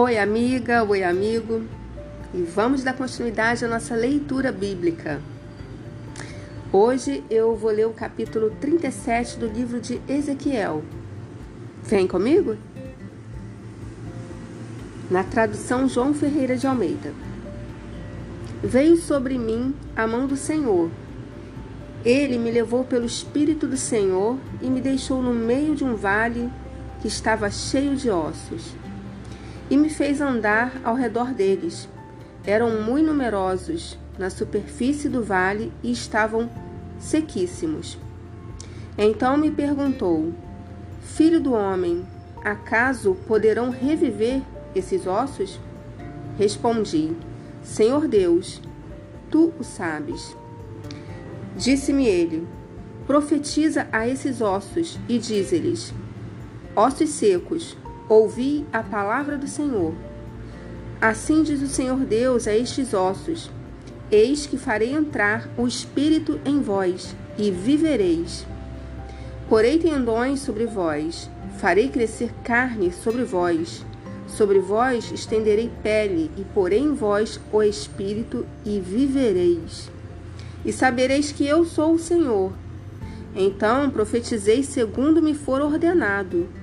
Oi, amiga, oi, amigo, e vamos dar continuidade à nossa leitura bíblica. Hoje eu vou ler o capítulo 37 do livro de Ezequiel. Vem comigo? Na tradução João Ferreira de Almeida. Veio sobre mim a mão do Senhor. Ele me levou pelo Espírito do Senhor e me deixou no meio de um vale que estava cheio de ossos e me fez andar ao redor deles. Eram muito numerosos na superfície do vale e estavam sequíssimos. Então me perguntou: Filho do homem, acaso poderão reviver esses ossos? Respondi: Senhor Deus, tu o sabes. Disse-me ele: Profetiza a esses ossos e dize-lhes: Ossos secos, Ouvi a palavra do Senhor. Assim diz o Senhor Deus a estes ossos: Eis que farei entrar o espírito em vós, e vivereis. Porei tendões sobre vós, farei crescer carne sobre vós. Sobre vós estenderei pele, e porei em vós o espírito, e vivereis. E sabereis que eu sou o Senhor, então profetizei segundo me for ordenado.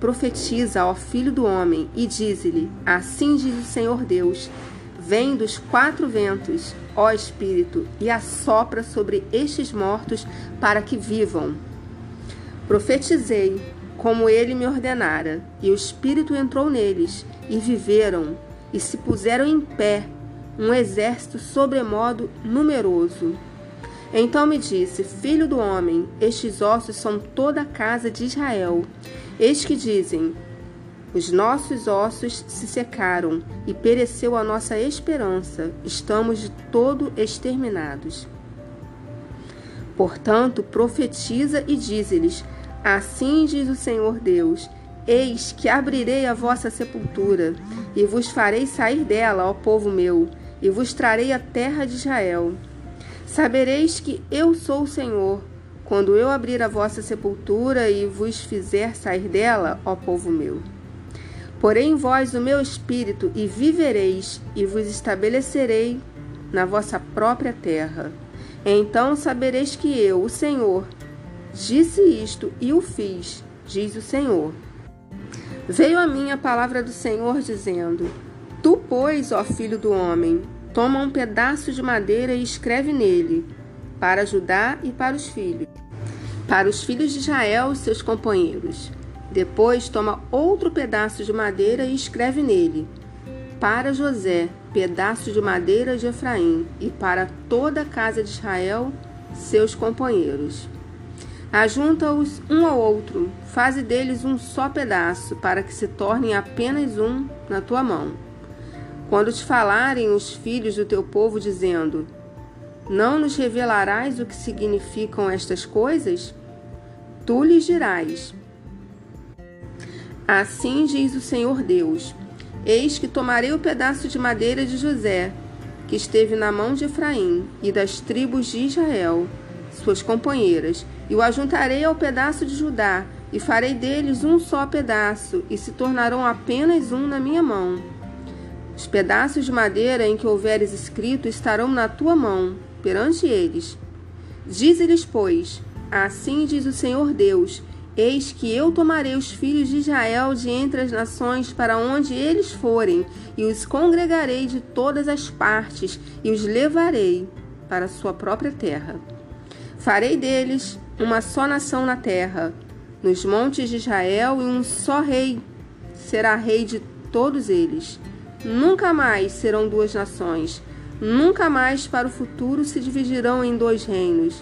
profetiza ao Filho do Homem, e dize-lhe: Assim diz o Senhor Deus: Vem dos quatro ventos, ó Espírito, e assopra sobre estes mortos para que vivam. Profetizei, como ele me ordenara, e o Espírito entrou neles, e viveram, e se puseram em pé, um exército sobremodo numeroso. Então me disse: Filho do homem, estes ossos são toda a casa de Israel. Eis que dizem: Os nossos ossos se secaram e pereceu a nossa esperança, estamos de todo exterminados. Portanto, profetiza e dize-lhes: Assim diz o Senhor Deus: Eis que abrirei a vossa sepultura, e vos farei sair dela, ó povo meu, e vos trarei a terra de Israel. Sabereis que eu sou o Senhor, quando eu abrir a vossa sepultura e vos fizer sair dela, ó povo meu. Porei em vós o meu espírito e vivereis, e vos estabelecerei na vossa própria terra. Então sabereis que eu, o Senhor, disse isto e o fiz, diz o Senhor. Veio a mim a palavra do Senhor dizendo: Tu, pois, ó filho do homem, Toma um pedaço de madeira e escreve nele, para Judá e para os filhos, para os filhos de Israel seus companheiros. Depois toma outro pedaço de madeira e escreve nele, para José, pedaço de madeira de Efraim, e para toda a casa de Israel, seus companheiros. Ajunta-os um ao outro, faze deles um só pedaço, para que se tornem apenas um na tua mão. Quando te falarem os filhos do teu povo, dizendo: Não nos revelarás o que significam estas coisas? Tu lhes dirás: Assim diz o Senhor Deus: Eis que tomarei o pedaço de madeira de José, que esteve na mão de Efraim e das tribos de Israel, suas companheiras, e o ajuntarei ao pedaço de Judá, e farei deles um só pedaço, e se tornarão apenas um na minha mão. Os pedaços de madeira em que houveres escrito estarão na tua mão, perante eles. Dize-lhes, pois: Assim diz o Senhor Deus: Eis que eu tomarei os filhos de Israel de entre as nações para onde eles forem, e os congregarei de todas as partes, e os levarei para sua própria terra. Farei deles uma só nação na terra, nos montes de Israel, e um só rei será rei de todos eles. Nunca mais serão duas nações. Nunca mais para o futuro se dividirão em dois reinos.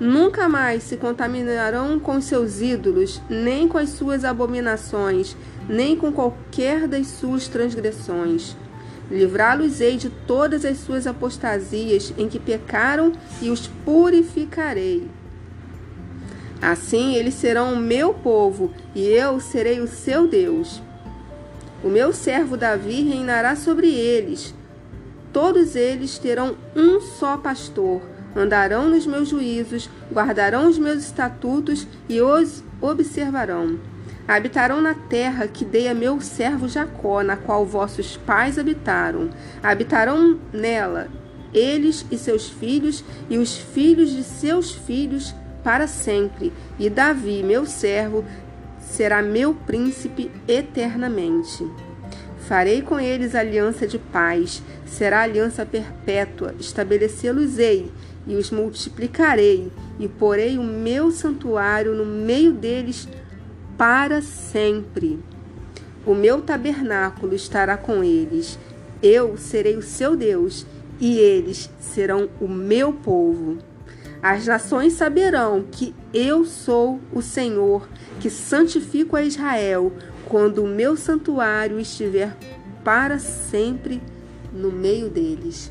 Nunca mais se contaminarão com seus ídolos, nem com as suas abominações, nem com qualquer das suas transgressões. Livrá-los-ei de todas as suas apostasias em que pecaram e os purificarei. Assim eles serão o meu povo e eu serei o seu Deus. O meu servo Davi reinará sobre eles. Todos eles terão um só pastor, andarão nos meus juízos, guardarão os meus estatutos e os observarão. Habitarão na terra que dei a meu servo Jacó, na qual vossos pais habitaram. Habitarão nela eles e seus filhos e os filhos de seus filhos para sempre. E Davi, meu servo, será meu príncipe eternamente. Farei com eles aliança de paz, será aliança perpétua, estabelecê-los-ei e os multiplicarei, e porei o meu santuário no meio deles para sempre. O meu tabernáculo estará com eles, eu serei o seu Deus, e eles serão o meu povo. As nações saberão que eu sou o Senhor, que santifico a Israel, quando o meu santuário estiver para sempre no meio deles.